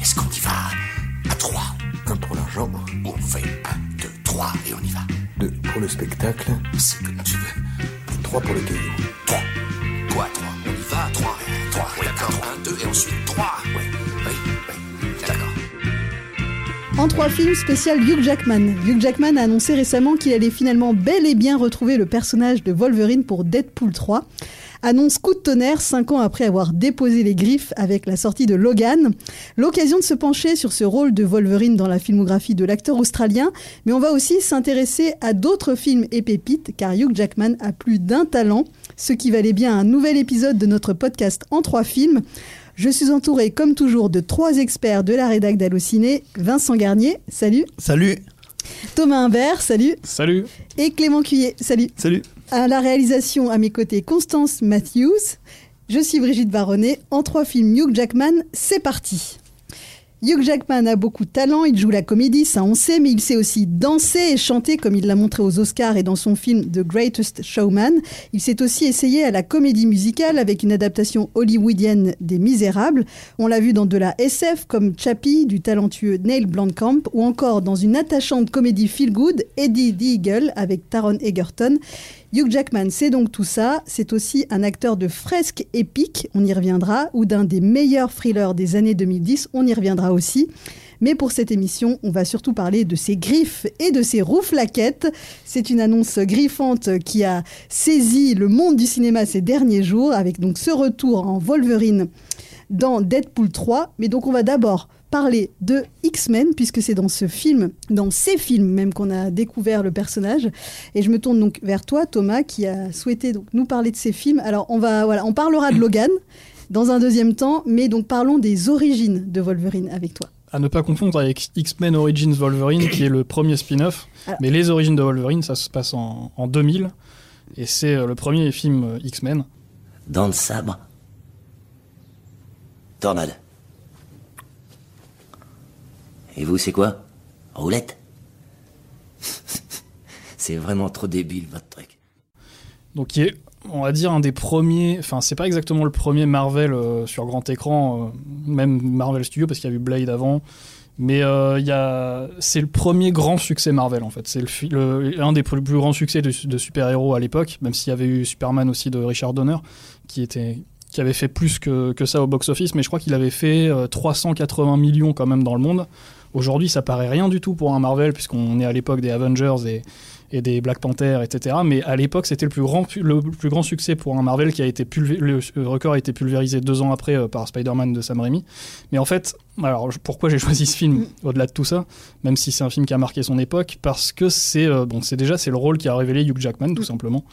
Est-ce qu'on y va à trois? Un pour l'argent. On fait un, deux, trois et on y va. Deux pour le spectacle. C'est comme tu veux. Trois pour le caillou. Trois. Quoi, trois? On y va, trois. Trois, oui, d'accord. Un, deux et ensuite trois. Oui, oui, oui. D'accord. En trois films spécial Hugh Jackman. Hugh Jackman a annoncé récemment qu'il allait finalement bel et bien retrouver le personnage de Wolverine pour Deadpool 3. Annonce coup de tonnerre cinq ans après avoir déposé les griffes avec la sortie de Logan. L'occasion de se pencher sur ce rôle de Wolverine dans la filmographie de l'acteur australien, mais on va aussi s'intéresser à d'autres films et pépites car Hugh Jackman a plus d'un talent, ce qui valait bien un nouvel épisode de notre podcast en trois films. Je suis entourée, comme toujours, de trois experts de la rédac d'Allociné. Vincent Garnier, salut. Salut. Thomas Imbert, salut. Salut. Et Clément Cuillet, salut. Salut. À la réalisation, à mes côtés, Constance Matthews. Je suis Brigitte Baronnet. En trois films, Hugh Jackman, c'est parti. Hugh Jackman a beaucoup de talent, il joue la comédie, ça on sait, mais il sait aussi danser et chanter comme il l'a montré aux Oscars et dans son film The Greatest Showman. Il s'est aussi essayé à la comédie musicale avec une adaptation hollywoodienne des Misérables. On l'a vu dans de la SF comme Chappie du talentueux Neil Blomkamp ou encore dans une attachante comédie feel good Eddie the Eagle avec Taron Egerton. Hugh Jackman, c'est donc tout ça. C'est aussi un acteur de fresque épique, on y reviendra, ou d'un des meilleurs thrillers des années 2010, on y reviendra aussi. Mais pour cette émission, on va surtout parler de ses griffes et de ses rouflaquettes. C'est une annonce griffante qui a saisi le monde du cinéma ces derniers jours, avec donc ce retour en Wolverine dans Deadpool 3. Mais donc on va d'abord parler de X-Men, puisque c'est dans ce film, dans ces films même, qu'on a découvert le personnage. Et je me tourne donc vers toi, Thomas, qui a souhaité donc nous parler de ces films. Alors, on, va, voilà, on parlera de Logan dans un deuxième temps, mais donc parlons des origines de Wolverine avec toi. À ne pas confondre avec X-Men Origins Wolverine, qui est le premier spin-off. Alors- Mais les origines de Wolverine, ça se passe en, en 2000. Et c'est euh, le premier film euh, X-Men. Dans le sabre. Tornade. Et vous, c'est quoi Roulette C'est vraiment trop débile, votre truc. Donc est, on va dire, un des premiers... Enfin, c'est pas exactement le premier Marvel euh, sur grand écran, euh, même Marvel Studios, parce qu'il y a eu Blade avant. Mais euh, c'est le premier grand succès Marvel, en fait. C'est le, un des plus grands succès de, de super-héros à l'époque, même s'il y avait eu Superman aussi de Richard Donner, qui était qui avait fait plus que, que ça au box-office, mais je crois qu'il avait fait euh, 380 millions quand même dans le monde. Aujourd'hui, ça paraît rien du tout pour un Marvel, puisqu'on est à l'époque des Avengers et, et des Black Panther, etc. Mais à l'époque, c'était le plus grand, le plus grand succès pour un Marvel qui a été le record a été pulvérisé deux ans après euh, par Spider-Man de Sam Raimi. Mais en fait, alors pourquoi j'ai choisi ce film au-delà de tout ça, même si c'est un film qui a marqué son époque, parce que c'est euh, bon, c'est déjà c'est le rôle qui a révélé Hugh Jackman tout simplement.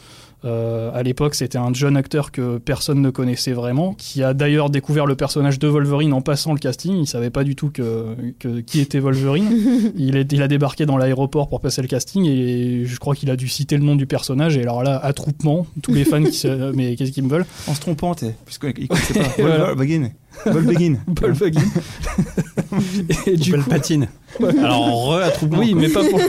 Euh, à l'époque, c'était un jeune acteur que personne ne connaissait vraiment, qui a d'ailleurs découvert le personnage de Wolverine en passant le casting. Il savait pas du tout que, que- qui était Wolverine. il, est- il a débarqué dans l'aéroport pour passer le casting et je crois qu'il a dû citer le nom du personnage. Et alors là, attroupement, tous les fans qui se, mais qu'est-ce qu'ils me veulent? En se trompant, t'es. Puisqu'il connaissait pas. Voilà. Volkswagen. Volkswagen. Wolverine. et du coup, patine. Alors, re attroupement. Oui, mais pas pour.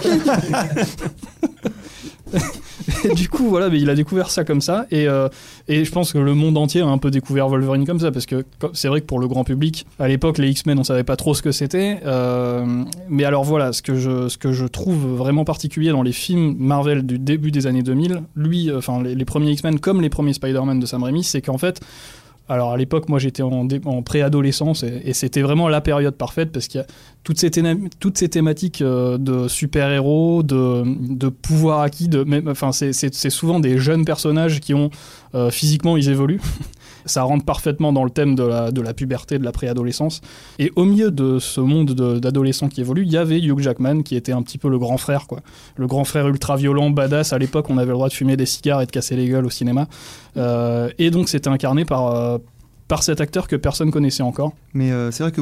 Et du coup, voilà, mais il a découvert ça comme ça. Et, euh, et je pense que le monde entier a un peu découvert Wolverine comme ça. Parce que c'est vrai que pour le grand public, à l'époque, les X-Men, on savait pas trop ce que c'était. Euh, mais alors voilà, ce que, je, ce que je trouve vraiment particulier dans les films Marvel du début des années 2000, lui, euh, enfin, les, les premiers X-Men comme les premiers Spider-Man de Sam Raimi, c'est qu'en fait, alors à l'époque, moi j'étais en, préadolescence et, c'était vraiment la période parfaite parce qu'il y a toutes ces, toutes ces thématiques euh, de super-héros, de, de pouvoir acquis, de même, enfin c'est souvent des jeunes personnages qui ont euh, physiquement ils évoluent. Ça rentre parfaitement dans le thème de la, de la puberté, de la préadolescence. Et au milieu de ce monde de- d'adolescents qui évoluent, il y avait Hugh Jackman qui était un petit peu le grand frère, quoi. Le grand frère ultra violent, badass. À l'époque, on avait le droit de fumer des cigares et de casser les gueules au cinéma. Euh, et donc, c'était incarné par, euh, par cet acteur que personne connaissait encore. Mais euh, c'est vrai que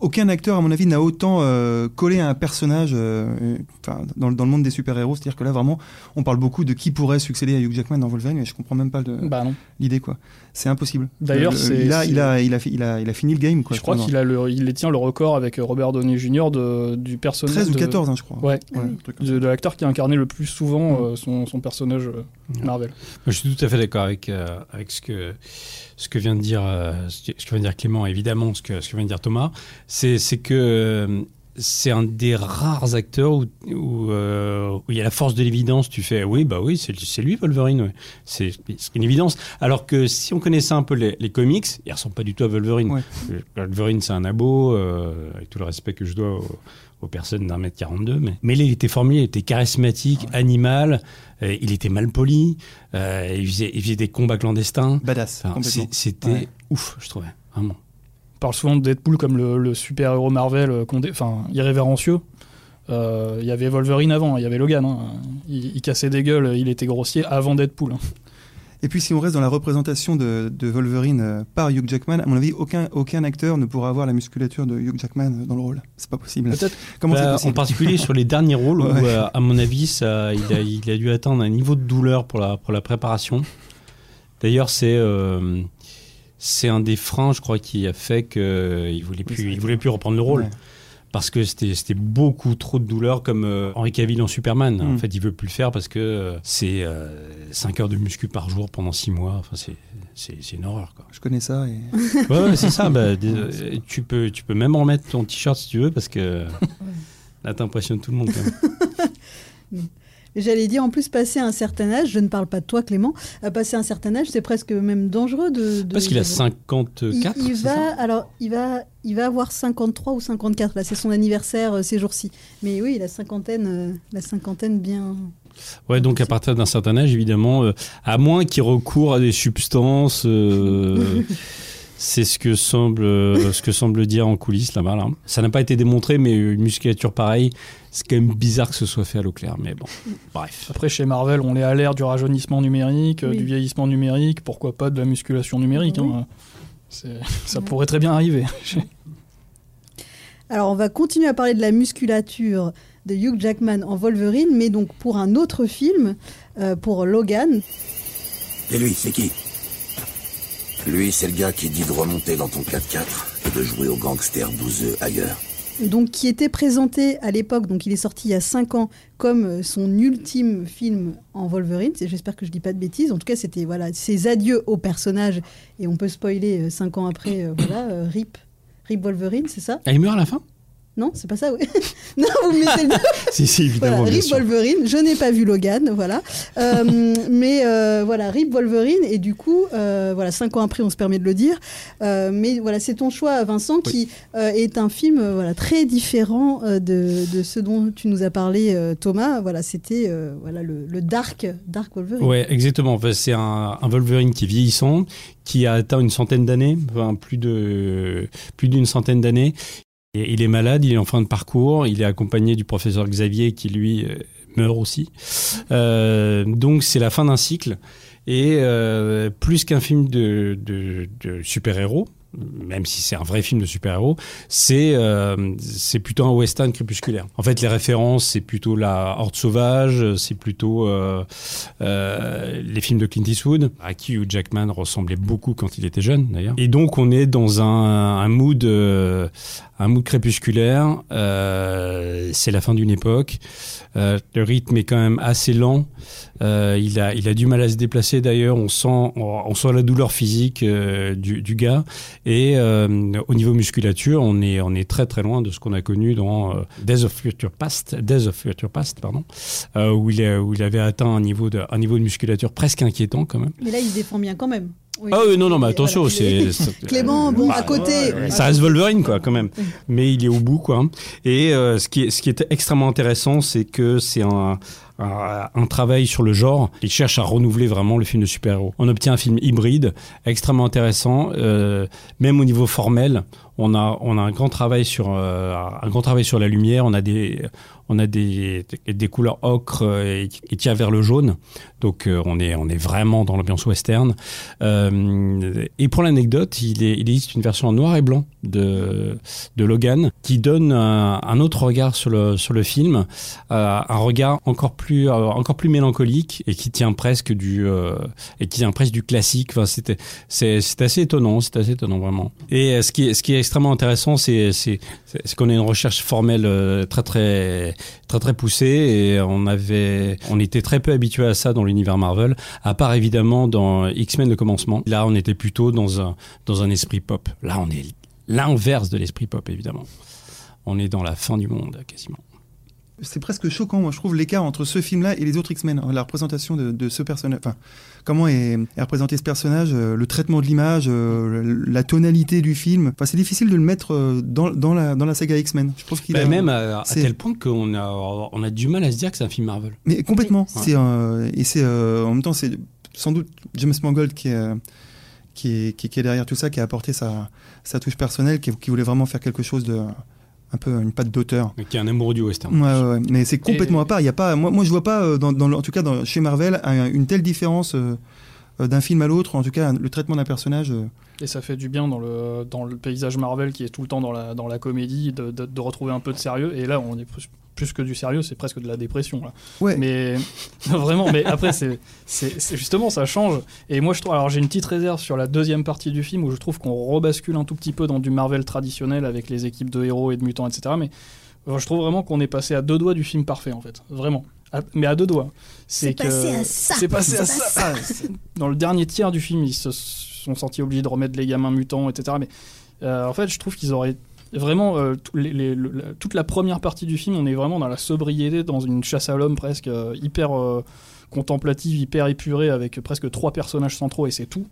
aucun acteur, à mon avis, n'a autant euh, collé à un personnage euh, dans, le- dans le monde des super-héros. C'est-à-dire que là, vraiment, on parle beaucoup de qui pourrait succéder à Hugh Jackman dans Wolverine, mais je comprends même pas le- Bah non. L'idée, quoi. C'est impossible. D'ailleurs, il a, il, a, il, a, il, a, il a fini le game, quoi. je crois qu'il a le, il détient le record avec Robert Downey Jr. De, du personnage. 13 ou de- 14, hein, je crois. Ouais, de, de l'acteur qui a incarné le plus souvent euh, son, son personnage euh, Marvel. Je suis tout à fait d'accord avec, euh, avec ce, que, ce que vient de dire euh, ce que ce que vient de dire Clément, évidemment, ce que, ce que vient de dire Thomas, c'est c'est que euh, c'est un des rares acteurs où, où, euh, où il y a la force de l'évidence. Tu fais, oui, bah oui, c'est lui Wolverine. ouais. C'est une évidence. Alors que si on connaissait un peu les, les comics, il ressemble pas du tout à Wolverine. Ouais. Euh, Wolverine, c'est un abo, euh, avec tout le respect que je dois aux, aux personnes d'un mètre 42. Mais, mais là, il était formé, il était charismatique, animal, euh, il était mal poli, euh, il, faisait, il faisait des combats clandestins. Badass. Enfin, C'était ouf, je trouvais. Vraiment. On parle souvent de Deadpool comme le, le super-héros Marvel, euh, enfin, irrévérencieux. Euh, Il y avait Wolverine avant, il y avait Logan. hein. Il, il cassait des gueules, il était grossier avant Deadpool. hein. Et puis si on reste dans la représentation de, de Wolverine euh, par Hugh Jackman, à mon avis, aucun, aucun acteur ne pourra avoir la musculature de Hugh Jackman dans le rôle. C'est pas possible. Peut-être Comment Bah, en particulier sur les derniers rôles où, Ouais. euh, à mon avis, ça, il, a, il a dû atteindre un niveau de douleur pour la, pour la préparation. D'ailleurs, c'est euh, c'est un des freins, je crois, qui a fait qu'il ne voulait, plus- il voulait plus reprendre le rôle. Ouais. Parce que c'était beaucoup trop de douleur, comme euh, Henry Cavill en Superman. En Mm. fait, il veut plus le faire parce que euh, c'est 5 heures de muscu par jour pendant 6 mois. Enfin, c'est- une horreur. Quoi. Je connais ça. Et... Ouais, ouais, c'est ça. Bah, des- euh, tu, peux, tu peux même remettre ton t-shirt si tu veux parce que là, t'impressionnes tout le monde. Quand même. J'allais dire, en plus, passer un certain âge, je ne parle pas de toi, Clément, à passer un certain âge, c'est presque même dangereux de. de- Parce qu'il a de- 54. Il, il va, ça alors, il va, il va avoir 53 ou 54. Là, c'est son anniversaire euh, ces jours-ci. Mais oui, la cinquantaine, euh, la cinquantaine bien. Ouais, donc à partir d'un certain âge, évidemment, euh, à moins qu'il recourt à des substances, euh, c'est ce que semble, euh, ce que semble dire en coulisses là-bas. Là. Ça n'a pas été démontré, mais une musculature pareille, c'est quand même bizarre que ce soit fait à l'eau claire. Mais bon, bref. Après, chez Marvel, on est à l'ère du rajeunissement numérique, euh, Oui. du vieillissement numérique, pourquoi pas de la musculation numérique. Oui. hein. C'est- Ça pourrait très bien arriver. Alors, on va continuer à parler de la musculature de Hugh Jackman en Wolverine, mais donc pour un autre film, euh, pour Logan. Et lui, c'est qui? Lui, c'est le gars qui dit de remonter dans ton 4x4 et de jouer au gangster bouseux ailleurs. donc qui était présenté à l'époque, donc il est sorti il y a 5 ans, comme euh, son ultime film en Wolverine. J'espère que je dis pas de bêtises. En tout cas, c'était voilà ses adieux au personnage, et on peut spoiler 5 ans après, euh, voilà, euh, Rip, Rip Wolverine, c'est ça? Ah, il meurt à la fin? Non, c'est pas ça, oui. non, vous me mettez le Si, si, évidemment. Voilà, Rip. Wolverine, je n'ai pas vu Logan, voilà. Euh, mais euh, voilà, Rip Wolverine, et du coup, euh, voilà, cinq ans après, on se permet de le dire. Mais voilà, c'est ton choix, Vincent, qui est un film voilà, très différent de, de ce dont tu nous as parlé, Thomas. Voilà, c'était voilà, le, le Dark, Dark Wolverine. Ouais, exactement. Enfin, c'est un, un Wolverine qui est vieillissant, qui a atteint une centaine d'années, enfin, plus de plus d'une centaine d'années. Il est malade, il est en fin de parcours, il est accompagné du professeur Xavier qui lui euh, meurt aussi. Euh, donc c'est la fin d'un cycle et euh, plus qu'un film de super-héros. Même si c'est un vrai film de super-héros, c'est euh, c'est plutôt un western crépusculaire. En fait, les références, c'est plutôt la Horde sauvage, c'est plutôt euh, euh, les films de Clint Eastwood, à qui Hugh Jackman ressemblait beaucoup quand il était jeune d'ailleurs. Et donc on est dans un, un mood, euh, un mood crépusculaire. Euh, c'est la fin d'une époque. Euh, le rythme est quand même assez lent. Il a, il a du mal à se déplacer d'ailleurs. On sent, on, sent la douleur physique du, du gars. Et euh, au niveau musculature, on est, on est très très loin de ce qu'on a connu dans euh, Days of Future Past, Days of Future Past, pardon, euh, où il, où il avait atteint un niveau de, un niveau de musculature presque inquiétant quand même. Mais là, il se défend bien quand même. Oui. Ah oui, non, non, mais attention, voilà, c'est. c'est- Clément, bon, Bah, à côté. ouais, ça reste Wolverine, quoi, quand même. Mais il est au bout, quoi. Et euh, ce, qui est, ce qui est extrêmement intéressant, c'est que c'est un, un, un travail sur le genre. Il cherche à renouveler vraiment le film de super-héros. On obtient un film hybride, extrêmement intéressant, euh, même au niveau formel. On a, on a un grand travail sur euh, un grand travail sur la lumière. On a des, on a des, des couleurs ocre euh, et qui tirent vers le jaune. Donc euh, on est, on est vraiment dans l'ambiance western. Et pour l'anecdote, il, existe une version en noir et blanc de, de Logan qui donne un, autre regard sur le, sur le film, un regard encore plus, encore plus mélancolique et qui tient presque du, et qui tient presque du classique. Enfin, c'est, assez étonnant, c'est assez étonnant vraiment. Et ce qui ce qui extrêmement intéressant, c'est, qu'on a une recherche formelle euh, très très très très poussée et on avait, on était très peu habitué à ça dans l'univers Marvel, à part évidemment dans X-Men le commencement. Là, on était plutôt dans un dans un esprit pop. Là, on est l'inverse de l'esprit pop évidemment. On est dans la fin du monde quasiment. C'est presque choquant, moi, je trouve, l'écart entre ce film-là et les autres X-Men. La représentation de, de ce personnage. Enfin, comment est, est représenté ce personnage, euh, le traitement de l'image, euh, la tonalité du film. Enfin, c'est difficile de le mettre euh, dans, dans, la, dans la saga X-Men. Je pense qu'il Bah, a- même à, tel point qu'on a, on a du mal à se dire que c'est un film Marvel. Mais complètement. Oui. C'est euh, et c'est en même temps c'est sans doute James Mangold qui est, qui est qui, qui est derrière tout ça, qui a apporté sa, sa touche personnelle, qui, qui voulait vraiment faire quelque chose de un peu une patte d'auteur. Mais qui est un amoureux du western. Ouais, ouais, ouais. mais c'est complètement Et- à part. Il y a pas, moi, moi je vois pas euh, dans, dans le- en tout cas dans, chez Marvel un- une telle différence euh, euh, d'un film à l'autre. En tout cas, le traitement d'un personnage. euh, Et ça fait du bien dans le, dans le paysage Marvel qui est tout le temps dans la, dans la comédie de, de- de retrouver un peu de sérieux. Et là, on est plus, que du sérieux, c'est presque de la dépression. Là. Ouais. Mais non, vraiment, mais après, c'est justement, ça change. Et moi, je trouve. Alors, j'ai une petite réserve sur la deuxième partie du film où je trouve qu'on rebascule un tout petit peu dans du Marvel traditionnel avec les équipes de héros et de mutants, etc. Mais euh, je trouve vraiment qu'on est passé à deux doigts du film parfait, en fait. Vraiment. À- mais à deux doigts. C'est que- passé à ça. C'est passé à ça. Ah, dans le dernier tiers du film, ils se sont sentis obligés de remettre les gamins mutants, etc. Mais euh, en fait, je trouve qu'ils auraient vraiment euh, les- les- toute la première partie du film, on est vraiment dans la sobriété, dans une chasse à l'homme presque euh, hyper euh, contemplative, hyper épurée, avec presque trois personnages centraux et c'est tout.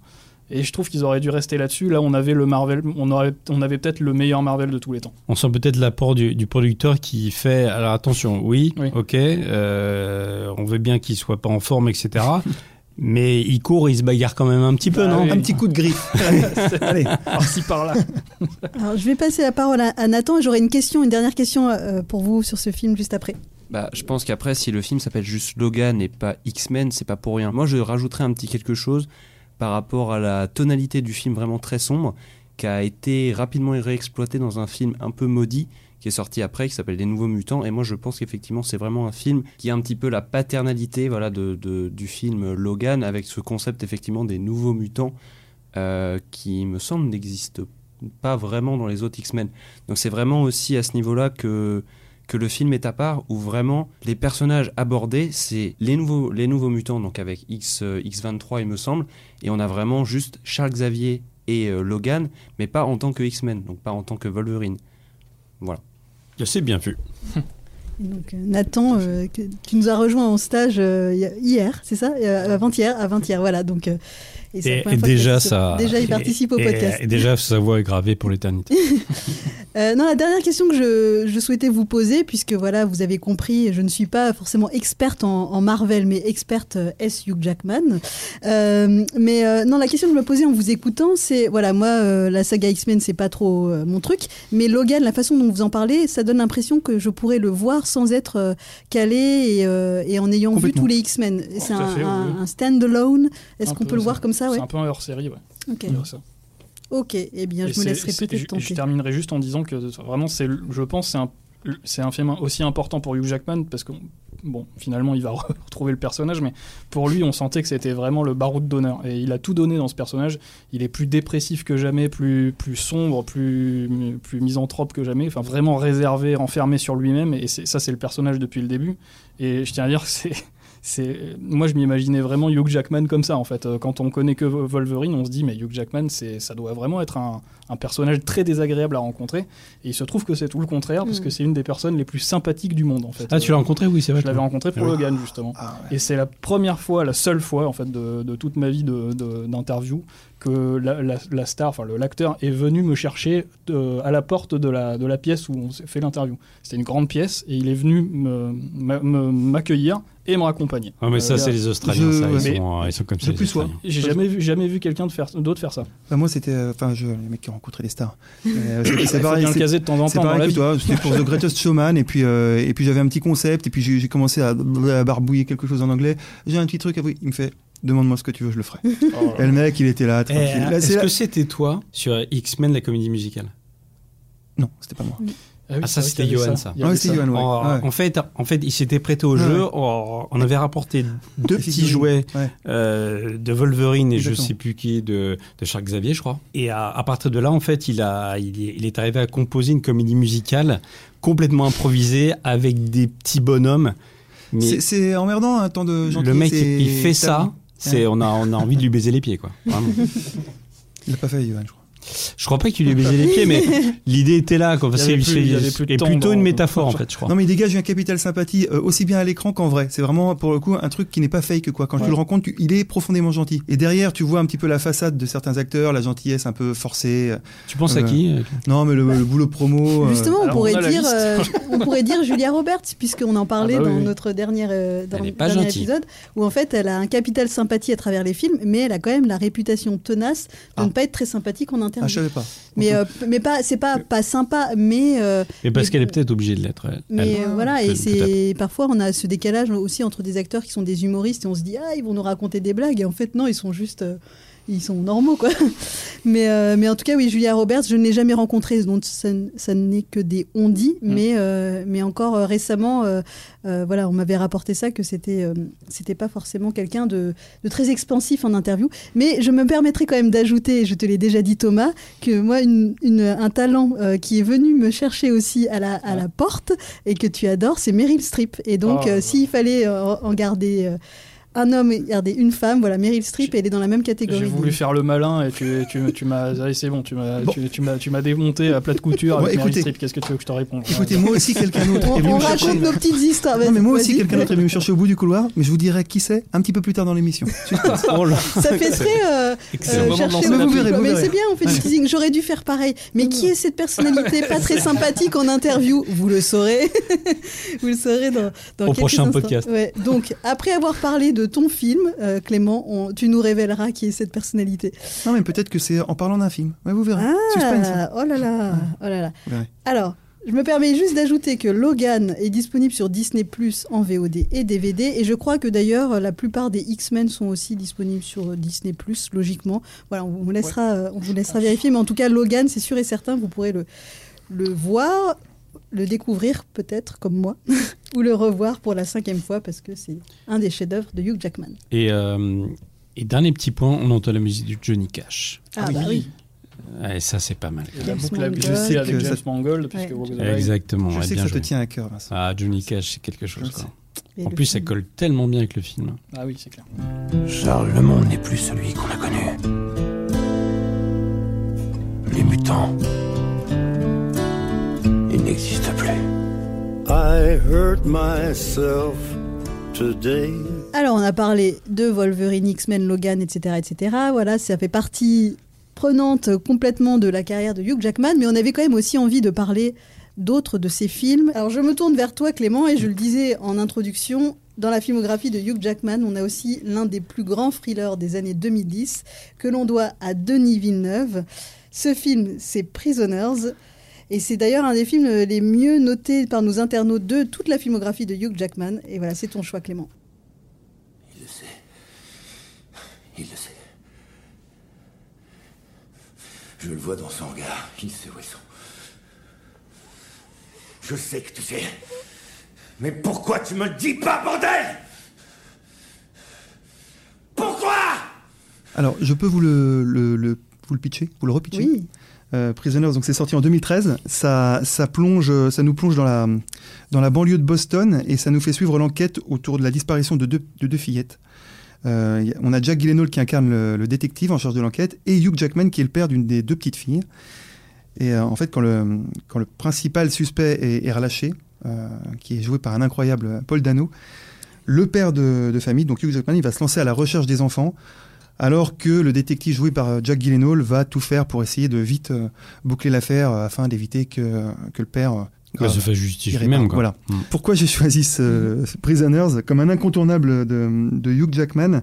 Et je trouve qu'ils auraient dû rester là-dessus. Là, on avait le Marvel, on aurait, on avait peut-être le meilleur Marvel de tous les temps. On sent peut-être l'apport du, du producteur qui fait. Alors attention, oui, Oui. ok, euh, on veut bien qu'il soit pas en forme, etc. mais il court, il se bagarre quand même un petit peu, Bah non oui. Un petit coup de griffe. Allez. Par-ci par-là. Alors, je vais passer la parole à, à Nathan et j'aurai une question, une dernière question euh, pour vous sur ce film juste après. Bah, je pense qu'après, si le film s'appelle juste Logan et pas X-Men, c'est pas pour rien. Moi, je rajouterais un petit quelque chose par rapport à la tonalité du film vraiment très sombre, qui a été rapidement réexploité dans un film un peu maudit, qui est sorti après, qui s'appelle Les Nouveaux Mutants. Et moi, je pense qu'effectivement, c'est vraiment un film qui a un petit peu la paternalité voilà, de, du film Logan, avec ce concept effectivement des nouveaux mutants, euh, qui me semble n'existe pas vraiment dans les autres X-Men. Donc c'est vraiment aussi à ce niveau-là que que le film est à part où vraiment les personnages abordés c'est les nouveaux les nouveaux mutants donc avec X euh, X23 il me semble et on a vraiment juste Charles Xavier et euh, Logan mais pas en tant que X-Men donc pas en tant que Wolverine. Voilà. C'est bien vu. Donc, euh, Nathan, euh, tu nous as rejoint en stage euh, hier, c'est ça? Euh, Avant-hier, avant-hier, voilà. Donc, Et, déjà, ça. Déjà, il participe au et- podcast. Et, déjà, sa voix est gravée pour l'éternité. Euh, non, la dernière question que je, je souhaitais vous poser, puisque voilà, vous avez compris, je ne suis pas forcément experte en, en Marvel, mais experte euh, S. Hugh Jackman. Euh, mais euh, non, la question que je me posais en vous écoutant, c'est voilà, moi, euh, la saga X-Men, c'est pas trop euh, mon truc, mais Logan, la façon dont vous en parlez, ça donne l'impression que je pourrais le voir sans être euh, calé et, euh, et en ayant vu tous les X-Men. C'est un, un- stand-alone. Est-ce qu'on peu, peut le voir comme ça ouais C'est un peu un hors-série, ouais. Ok. ça. Ok, eh bien, Et je me c'est- laisserai peut-être tenter. Je terminerai juste en disant que vraiment, c'est, je pense, c'est un, c'est un film aussi important pour Hugh Jackman parce que bon, finalement, il va retrouver le personnage, mais pour lui, on sentait que c'était vraiment le baroud d'honneur et il a tout donné dans ce personnage. Il est plus dépressif que jamais, plus plus sombre, plus plus misanthrope que jamais. Enfin, vraiment réservé, renfermé sur lui-même. Et ça, c'est le personnage depuis le début. Et je tiens à dire que c'est c'est moi je m'imaginais vraiment Hugh Jackman comme ça en fait Euh, quand on connaît que Wolverine on se dit mais Hugh Jackman c'est ça doit vraiment être un, un personnage très désagréable à rencontrer et il se trouve que c'est tout le contraire parce Mm. que c'est une des personnes les plus sympathiques du monde en fait Ah, tu l'as rencontré Oui, c'est vrai. je l'avais rencontré pour Ah. Logan justement Ah, ouais. et c'est la première fois, la seule fois en fait de, de toute ma vie de- de- d'interview que la, la- la star, enfin le- l'acteur est venu me chercher de- à la porte de la, de la pièce où on s'est fait l'interview. C'était une grande pièce et il est venu me- m'a- me- m'accueillir et me raccompagner. Ah, mais ça, Euh, c'est les Australiens, je- ça. Ils, mais- sont, euh, ils sont comme ça. je les plus sois. Australiens. J'ai jamais vu, jamais vu quelqu'un faire, d'autre faire ça. Bah, moi, c'était. euh, Enfin, je, les mecs qui ont rencontré des stars. Euh, c'est- pareil. c'est- de temps en temps pareil que toi, c'était pour The Greatest Showman, et puis, euh, et puis j'avais un petit concept, et puis j'ai commencé à, à barbouiller quelque chose en anglais. J'ai un petit truc, à vous. il me fait Demande-moi ce que tu veux, je le ferai. Oh Et le mec, il était là, Eh, tranquille. C'est Est-ce que c'était toi sur X-Men, la comédie musicale? Non, c'était pas moi. oui, Ah, c'est ça, c'était Johan, ça. Ouais, Johan, ouais. En, Ouais. en fait, en fait, il s'était prêté au jeu. ouais. On, on avait rapporté deux petits jouets Ouais. euh, de Wolverine et je Exactement. sais plus qui de, de Charles Xavier, je crois. Et à, à partir de là, en fait, il a, il est, il est arrivé à composer une comédie musicale complètement improvisée avec des petits bonhommes. Mais C'est- emmerdant un temps de le gentillesse mec, il fait ça. C'est, on a, on a envie de lui baiser les pieds, quoi. Vraiment. Il l'a pas fait, Johan, je crois. Je crois pas qu'il lui ait baisé les pieds, mais l'idée était là, quoi. Il y C'est, avait plus- c'est- il y avait plus de et temps plutôt une métaphore, en fait, je crois. Non mais il dégage un capital sympathie euh, aussi bien à l'écran qu'en vrai. C'est vraiment pour le coup un truc qui n'est pas fake quoi. Quand tu le rencontres, tu- il est profondément gentil. Et derrière, tu vois un petit peu la façade de certains acteurs, la gentillesse un peu forcée. Tu penses à Euh, qui Non mais le, le boulot promo. euh, Justement, on pourrait, on dire, euh, on pourrait dire Julia Roberts, puisqu'on en parlait Ah bah dans notre dernière, euh, dans le dernier épisode, où en fait elle a un capital sympathie à travers les films, mais elle a quand même la réputation tenace de Ah. ne pas être très sympathique en Ah, interview. je savais pas. mais, euh, mais pas, c'est pas, pas sympa, mais, euh, Mais parce qu'elle est peut-être obligée de l'être. elle. mais Elle. voilà, et c'est parfois on a ce décalage aussi entre des acteurs qui sont des humoristes et on se dit ah ils vont nous raconter des blagues et en fait non ils sont juste euh, ils sont normaux quoi. mais euh, mais en tout cas oui Julia Roberts je ne l'ai jamais rencontrée donc ça, ça n'est que des on-dit Mm. mais euh, mais encore euh, récemment voilà on m'avait rapporté ça que c'était c'était pas forcément quelqu'un de, de très expansif en interview mais je me permettrai quand même d'ajouter je te l'ai déjà dit Thomas que moi une, une- un talent qui est venu me chercher aussi à la à la porte et que tu adores, c'est Meryl Streep. Et donc, Oh. s'il fallait en garder un homme et garder une femme, voilà, Meryl Streep, elle est dans la même catégorie. J'ai voulu des- faire le malin et tu, tu, tu m'as. Allez, c'est bon, tu m'as Bon. tu, tu m'as tu m'as démonté à plat de couture Bon, avec Meryl écoutez. Streep. Qu'est-ce que tu veux que je te réponde? Écoutez, moi aussi quelqu'un d'autre On, est venu on me chercher. raconte nos petites histoires. Non mais moi aussi quelqu'un d'autre est venu me chercher au bout du couloir, mais je vous dirai qui c'est un petit peu plus tard dans l'émission. Oh. Ça fait très euh, Excellent. euh, chercher. Vous Mais c'est bien, on fait du teasing. J'aurais dû faire pareil. Mais qui est cette personnalité pas très sympathique en interview? Vous le saurez. Vous le saurez dans, dans Au quelques prochain instants. podcast. Ouais. Donc, après avoir parlé de ton film, euh, Clément, on- tu nous révéleras qui est cette personnalité. Non mais peut-être que c'est en parlant d'un film. Ouais, vous verrez. Suspense. hein. Ah, oh là là, oh là là. Alors, je me permets juste d'ajouter que Logan est disponible sur Disney Plus en VOD et DVD. Et je crois que d'ailleurs, la plupart des X-Men sont aussi disponibles sur Disney Plus, logiquement. Voilà, on vous laissera, euh, on vous laissera vérifier. Mais en tout cas, Logan, c'est sûr et certain, vous pourrez le, le voir, le découvrir peut-être comme moi, ou le revoir pour la cinquième fois parce que c'est un des chefs-d'œuvre de Hugh Jackman. Et, euh, et dernier petit point, on entend la musique du Johnny Cash. Ah, bah oui. Et ça, c'est pas mal. Et la boucle avec Que James ça- Mangold, puisque Ouais. Line. Exactement. Je ouais, sais que ça te tient à cœur, Vincent. Ah, Johnny Cash, c'est quelque chose. Quoi. En plus, ça colle tellement bien avec le film. Ah oui, c'est clair. Charles, le monde n'est plus celui qu'on a connu. Les mutants. Ils n'existent. I hurt myself today. Alors, on a parlé de Wolverine, X-Men, Logan, etc., etc. Voilà, ça fait partie prenante complètement de la carrière de Hugh Jackman, mais on avait quand même aussi envie de parler d'autres de ses films. Alors, je me tourne vers toi, Clément, et je le disais en introduction, dans la filmographie de Hugh Jackman, on a aussi l'un des plus grands thrillers des années 2010, que l'on doit à Denis Villeneuve. Ce film, c'est Prisoners. Et c'est d'ailleurs un des films les mieux notés par nos internautes de toute la filmographie de Hugh Jackman. Et voilà, c'est ton choix, Clément. Il le sait. Il le sait. Je le vois dans son regard. Il sait où ils sont. Je sais que tu sais. Mais pourquoi tu me le dis pas, bordel? Pourquoi? Alors, je peux vous le, le, le- vous le pitcher, vous le repitcher? Oui. Euh, Prisoners, donc c'est sorti en 2013. Ça, ça plonge, ça nous plonge dans la, dans la banlieue de Boston et ça nous fait suivre l'enquête autour de la disparition de deux, de deux fillettes. Euh, on a Jack Gyllenhaal qui incarne le, le détective en charge de l'enquête et Hugh Jackman qui est le père d'une des deux petites filles. Et euh, en fait, quand le, quand le principal suspect est, est relâché, euh, qui est joué par un incroyable Paul Dano, le père de, de famille, donc Hugh Jackman, il va se lancer à la recherche des enfants alors que le détective joué par euh, Jack Gyllenhaal va tout faire pour essayer de vite euh, boucler l'affaire euh, afin d'éviter que, que le père euh, Bah, se fait il justifier répare. même. Quoi. Voilà. Mm. Pourquoi j'ai choisi ce, ce Prisoners comme un incontournable de, de Hugh Jackman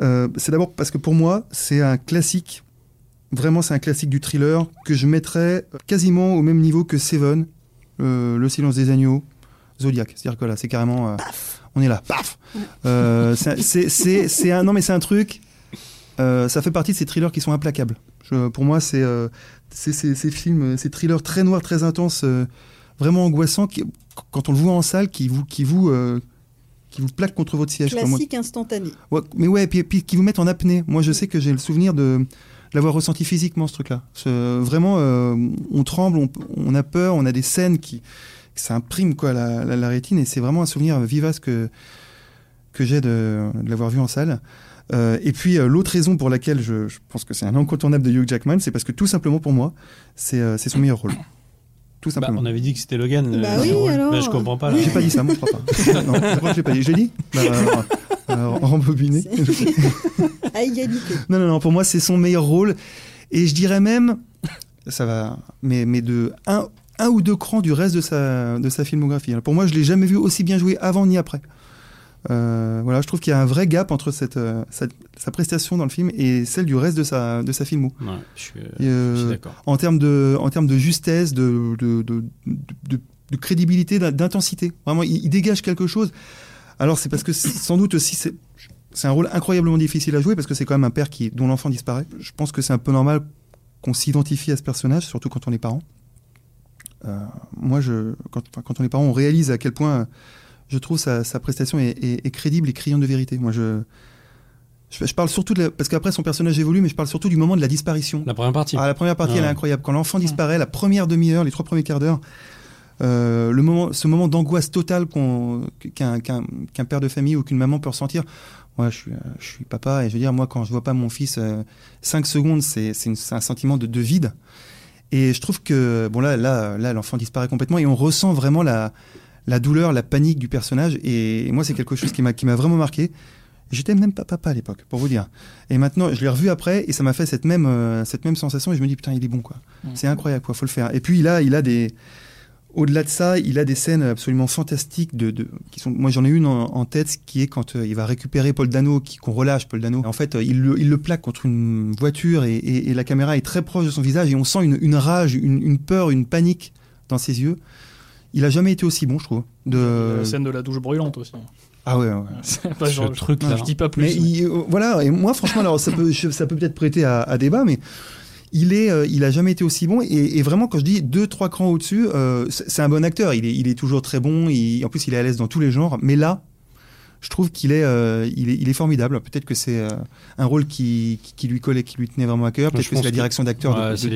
Euh, C'est d'abord parce que pour moi, c'est un classique. Vraiment, c'est un classique du thriller que je mettrais quasiment au même niveau que Seven, euh, Le Silence des Agneaux, Zodiac. C'est-à-dire que là, c'est carrément. euh, on est là, paf Euh, c'est un, non, mais c'est un truc. Euh, ça fait partie de ces thrillers qui sont implacables. Je- pour moi, c'est euh, c'est- ces films, ces thrillers très noirs, très intenses, euh, vraiment angoissants, qui, quand on le voit en salle, qui vous, qui vous, qui vous plaquent contre votre siège. Moi- Classique instantané. Ouais, mais ouais, puis, puis qui vous mettent en apnée. Moi, je sais que j'ai le souvenir de l'avoir ressenti physiquement, ce truc-là. Vraiment, on tremble, on, on a peur, on a des scènes qui. Ça imprime quoi, la, la- la rétine, et c'est vraiment un souvenir vivace que, que j'ai de, de l'avoir vu en salle. Euh, et puis, euh, l'autre raison pour laquelle je, je pense que c'est un incontournable de Hugh Jackman, c'est parce que tout simplement pour moi, c'est euh, son meilleur rôle. Tout Bah, simplement. on avait dit que c'était Logan. le- Bah oui, alors. Bah, je comprends pas. J'ai pas dit ça, moi je crois pas. non, je crois que je l'ai pas dit. J'ai dit bah, alors, alors, rembobiné. À égalité. Non, non, non, pour moi, c'est son meilleur rôle. Et je dirais même, ça va, mais, mais de un, un ou deux crans du reste de sa, de sa filmographie. Alors, pour moi, je l'ai jamais vu aussi bien jouer avant ni après. Euh, voilà, je trouve qu'il y a un vrai gap entre cette, euh, sa, sa prestation dans le film et celle du reste de sa, de sa filmo. Ouais, je suis, Et, euh, je suis d'accord. en termes de, en termes de justesse, de, de, de, crédibilité, d'in- d'intensité. Vraiment, il, il dégage quelque chose. Alors, c'est parce que sans doute aussi, c'est c'est un rôle incroyablement difficile à jouer parce que c'est quand même un père qui, dont l'enfant disparaît. Je pense que c'est un peu normal qu'on s'identifie à ce personnage, surtout quand on est parent. Moi, je, quand, quand on est parent, on réalise à quel point je trouve sa, sa prestation est, est- est crédible et criante de vérité. Moi, je, je, je parle surtout de la- parce qu'après son personnage évolue, mais je parle surtout du moment de la disparition. La première partie. Ah, la première partie, Ouais. elle est incroyable. Quand l'enfant disparaît, la première demi-heure, les trois premiers quarts d'heure, euh, le moment, ce moment d'angoisse totale qu'un qu'un- qu'un père de famille ou qu'une maman peut ressentir. Moi, je suis, euh, je suis papa et je veux dire, moi, quand je vois pas mon fils 5 secondes, c'est un sentiment de, de vide. Et je trouve que, bon, là, là, là l'enfant disparaît complètement et on ressent vraiment la, la douleur, la panique du personnage. Et, moi, c'est quelque chose qui m'a qui m'a vraiment marqué. J'étais même pas papa à l'époque, pour vous dire. Et maintenant, je l'ai revu après et ça m'a fait cette même, euh, cette même sensation et je me dis, putain, il est bon, quoi. C'est incroyable, quoi, faut le faire. Et puis, là, il a des. Au-delà de ça, il a des scènes absolument fantastiques. De, de- qui sont, moi, j'en ai une en, en tête qui est quand euh, il va récupérer Paul Dano, qui- qu'on relâche Paul Dano. En fait, euh, il, le, il le plaque contre une voiture et, et- et la caméra est très proche de son visage et on sent une, une rage, une, une peur, une panique dans ses yeux. Il a jamais été aussi bon, je trouve. De... La scène de la douche brûlante aussi. Ah ouais, ouais. C'est pas Ce genre- truc-là. Je dis pas plus. Mais il- euh, voilà, et moi franchement, alors ça peut, je- ça peut peut-être prêter à, à débat, mais il est, euh, il a jamais été aussi bon. Et, et vraiment, quand je dis deux, trois crans au-dessus, euh, c'est c'est un bon acteur. Il est, il est toujours très bon. Il, en plus, il est à l'aise dans tous les genres. Mais là, je trouve qu'il est, euh, il est, il est formidable. Peut-être que c'est euh, un rôle qui, qui, qui lui collait, qui lui tenait vraiment à cœur. Peut-être que c'est la direction d'acteur Ouais, de, c'est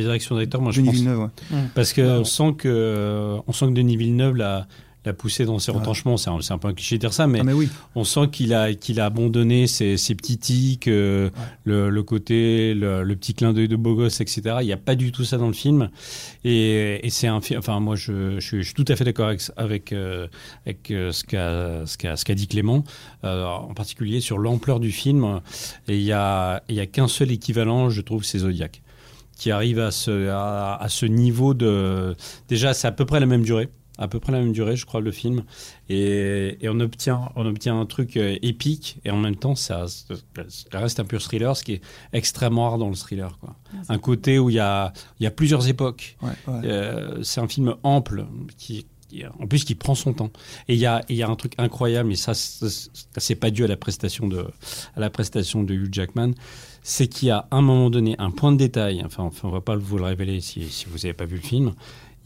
je Denis pense. Villeneuve. ouais. Parce qu'on sent que, euh, on sent que Denis Villeneuve l'a, l'a poussé dans ses Ouais. retranchements. C'est un, un peu un cliché de dire ça, mais, Ah mais oui. on sent qu'il a, qu'il a abandonné ses, ses petits tics, euh, le, le côté, le, le petit clin d'œil de beau gosse, etc. Il n'y a pas du tout ça dans le film. Et, et c'est un film. Enfin, moi, je, je, suis- je suis tout à fait d'accord avec, avec, euh, avec euh, ce qu'a, ce dit Clément, en particulier sur l'ampleur du film. Et il y a, il y a qu'un seul équivalent, je trouve, c'est Zodiac, qui arrive à ce, à, à ce niveau de. Déjà, c'est à peu près la même durée. À peu près la même durée, je crois, le film. Et, et on, obtient, on obtient un truc euh, épique, et en même temps, ça, ça reste un pur thriller, ce qui est extrêmement rare dans le thriller. Quoi. Un côté où il y a, il y a plusieurs époques. Ouais, ouais. Euh, c'est un film ample, qui, qui- en plus qui prend son temps. Et il y a, y a un truc incroyable, et ça, c'est pas dû à la prestation de, à la prestation de Hugh Jackman, c'est qu'il y a à un moment donné un point de détail, enfin, enfin on va pas vous le révéler si, si vous n'avez pas vu le film,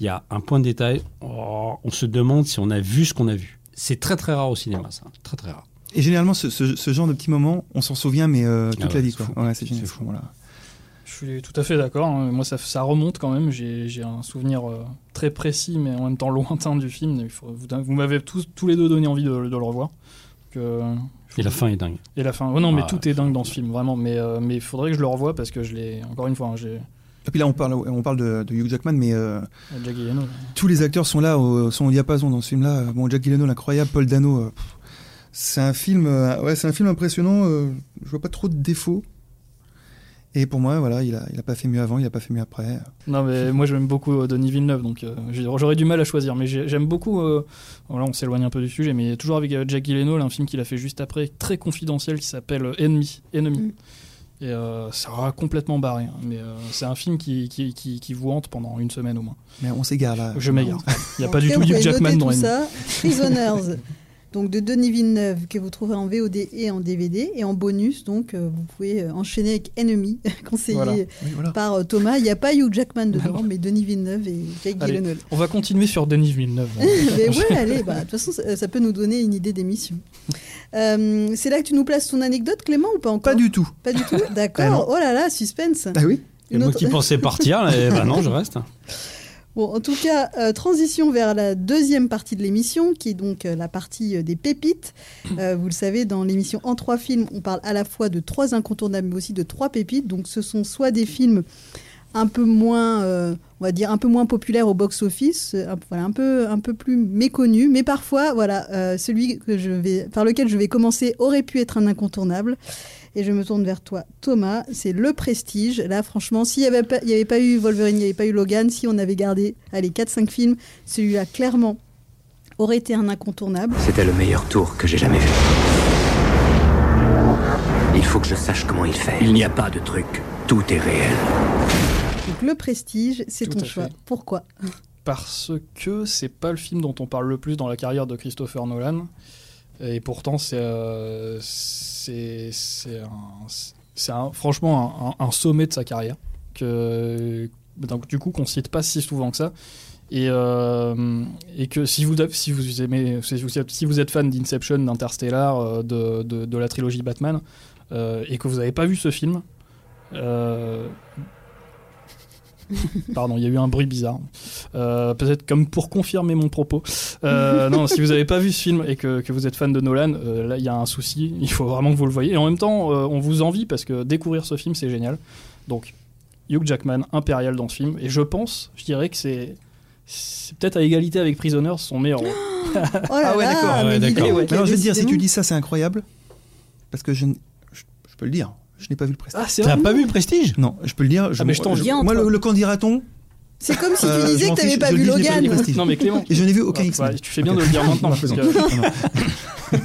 il y a un point de détail, oh, on se demande si on a vu ce qu'on a vu. C'est très très rare au cinéma, ça. Très très rare. Et généralement, ce, ce- ce genre de petits moments, on s'en souvient, mais euh, toute Ah ouais, la vie. c'est Quoi. fou. Ouais, c'est génial. Fou. Voilà. Je suis tout à fait d'accord. hein. Moi, ça, ça remonte quand même. J'ai un souvenir euh, très précis, mais en même temps lointain du film. Il faut- vous vous m'avez tous, tous les deux donné envie de, de le revoir. Donc, euh, Et la fin est dingue. Et la fin. Oh non, mais Ah, tout est dingue dans ce film, vraiment. Mais euh, mais il faudrait que je le revoie parce que je l'ai. Encore une fois, hein, j'ai. Et puis là, on parle, on parle de, de Hugh Jackman, mais euh, Jack Gyllenhaal. tous les acteurs sont là, au, sont au diapason dans ce film-là. Bon, Jack Gyllenhaal, incroyable, Paul Dano. euh, c'est un film, euh, ouais, c'est un film impressionnant. euh, je vois pas trop de défauts. Et pour moi, voilà, il a, il a pas fait mieux avant, il a pas fait mieux après. Non, mais moi j'aime beaucoup euh, Denis Villeneuve, donc euh, j'aurais du mal à choisir. Mais j'ai- j'aime beaucoup. euh, voilà, on s'éloigne un peu du sujet, mais toujours avec euh, Jack Gyllenhaal, un film qu'il a fait juste après, très confidentiel, qui s'appelle Ennemi. Ennemi. Mm. Et euh, ça aura complètement barré. hein, mais euh, c'est un film qui, qui, qui, qui vous hante pendant une semaine au moins. Mais on s'égare là. Je m'égare. Il n'y a pas du tout Hugh Jackman dans tout ça. Prisoners. donc de Denis Villeneuve que vous trouverez en VOD et en DVD. Et en bonus, donc, euh, vous pouvez euh, enchaîner avec Enemy, conseillé Voilà. Oui, voilà. par euh, Thomas. Il n'y a pas Hugh Jackman dedans, mais Denis Villeneuve et Jake Allez. Gyllenhaal. On va continuer sur Denis Villeneuve. hein. mais ouais, allez, bah, de toute façon, ça, ça peut nous donner une idée d'émission. Euh, c'est là que tu nous places ton anecdote, Clément, ou pas encore? Pas du tout. Pas du tout? D'accord. non. oh là là, suspense. Ah oui? Et Une moi autre- qui pensais partir, et ben non, je reste. Bon, en tout cas, euh, transition vers la deuxième partie de l'émission, qui est donc euh, la partie euh, des pépites. Vous le savez, dans l'émission En trois films, on parle à la fois de trois incontournables, mais aussi de trois pépites. Donc, ce sont soit des films un peu moins, on va dire, un peu moins populaires au box-office, un, voilà, un peu, un peu plus méconnus, mais parfois, voilà, celui que je vais, par lequel je vais commencer aurait pu être un incontournable. Et je me tourne vers toi, Thomas. C'est le prestige. Là, franchement, s'il n'y avait, pas- il y avait pas eu Wolverine, il n'y avait pas eu Logan, si on avait gardé allez, 4-5 films, celui-là, clairement, aurait été un incontournable. C'était le meilleur tour que j'ai jamais vu. Il faut que je sache comment il fait. Il n'y a pas de truc. Tout est réel. Donc, le prestige, c'est ton choix. fait. Pourquoi? Parce que c'est pas le film dont on parle le plus dans la carrière de Christopher Nolan. Et pourtant, c'est euh, c'est franchement un, un- sommet de sa carrière. Que, donc, du coup, qu'on cite pas si souvent que ça. Et, euh, et que si vous, si vous aimez, si vous êtes, fan d'Inception, d'Interstellar, euh, de, de, la trilogie Batman, euh, et que vous n'avez pas vu ce film, Pardon, il y a eu un bruit bizarre. Euh, Peut-être comme pour confirmer mon propos. Euh, non, si vous n'avez pas vu ce film et que, que vous êtes fan de Nolan, euh, là il y a un souci. Il faut vraiment que vous le voyez. Et en même temps, euh, on vous envie parce que découvrir ce film c'est génial. Donc, Hugh Jackman impérial dans ce film. Et je pense, je dirais que c'est c'est peut-être à égalité avec Prisoners son meilleur rôle. Oh là Ah ouais, d'accord. mais Ouais, te dire, si tu dis ça, c'est incroyable. Parce que je, je peux le dire. Je n'ai pas vu le prestige. Ah, c'est T'as pas vu le prestige? Non, je peux le dire. Je, Ah, mais je t'en viens Moi, le, le qu'en dira-t-on C'est comme si tu Euh, disais que tu n'avais pas je vu Logan. Prestige. Non mais Clément. Et je n'ai vu aucun Ouais, X-Men. ouais, tu fais bien de le dire maintenant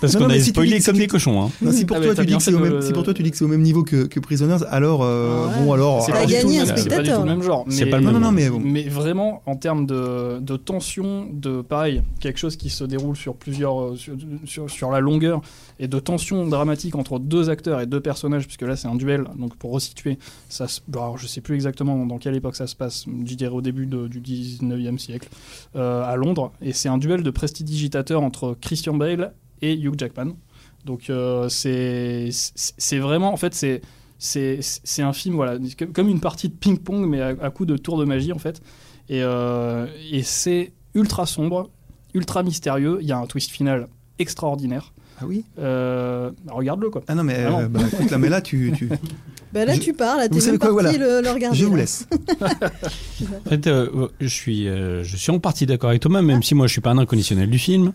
parce qu'on a si spoilé dis- si comme tu- des cochons. Hein. Non, si pour Ah, toi tu dis que même, le- si pour toi tu dis que c'est au même niveau que, que Prisoners, alors euh, Ah ouais. bon alors. C'est T'as pas du gagné tout- un c'est pas du tout spectateur. le même genre. C'est mais- pas le Non, même. non, non, mais bon. Mais vraiment, en termes de, de tension, de pareil, quelque chose qui se déroule sur plusieurs, euh, sur, sur, sur la longueur, et de tension dramatique entre deux acteurs et deux personnages, puisque là c'est un duel, donc pour resituer, ça se, bon, alors, je sais plus exactement dans quelle époque ça se passe, je dirais au début de- du 19e siècle, euh, à Londres, et c'est un duel de prestidigitateurs entre Christian Bale et Hugh Jackman. Donc euh, c'est c'est- vraiment, en fait, c'est c'est un film voilà comme- une partie de ping-pong mais à, à coup de tour de magie en fait. Et, euh, et c'est ultra sombre ultra mystérieux. Il y a un twist final extraordinaire. Ah oui? Euh, bah, regarde-le quoi. Ah non, mais, Ah non. euh, bah, écoute, là, mais là, tu, tu- Bah là, Je- tu parles, là, savez même quoi, parti voilà. le, le regarder. je vous là. laisse. En fait, euh, je suis, euh, je suis en partie d'accord avec Thomas, même si moi je suis pas un inconditionnel du film.